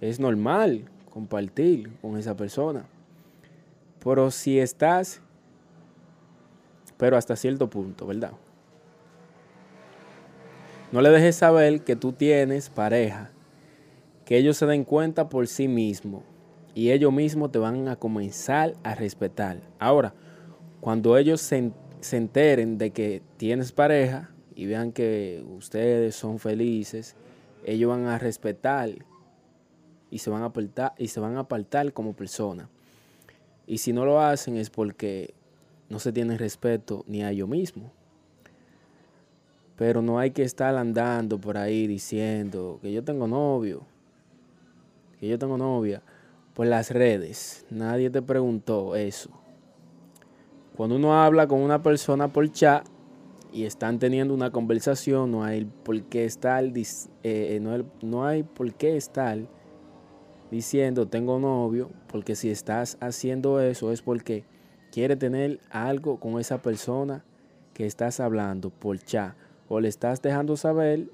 es normal compartir con esa persona. Pero si estás, pero hasta cierto punto, ¿verdad? No le dejes saber que tú tienes pareja, que ellos se den cuenta por sí mismos y ellos mismos te van a comenzar a respetar. Ahora, cuando ellos se, enteren de que tienes pareja y vean que ustedes son felices, ellos van a respetar y se van a apartar, y se van a apartar como persona. Y si no lo hacen es porque no se tienen respeto ni a ellos mismos. Pero no hay que estar andando por ahí diciendo que yo tengo novio, que yo tengo novia, por las redes. Nadie te preguntó eso. Cuando uno habla con una persona por chat y están teniendo una conversación, no hay por qué estar, eh, eh, no, no hay por qué estar diciendo tengo novio, porque si estás haciendo eso es porque quiere tener algo con esa persona que estás hablando por chat o le estás dejando saber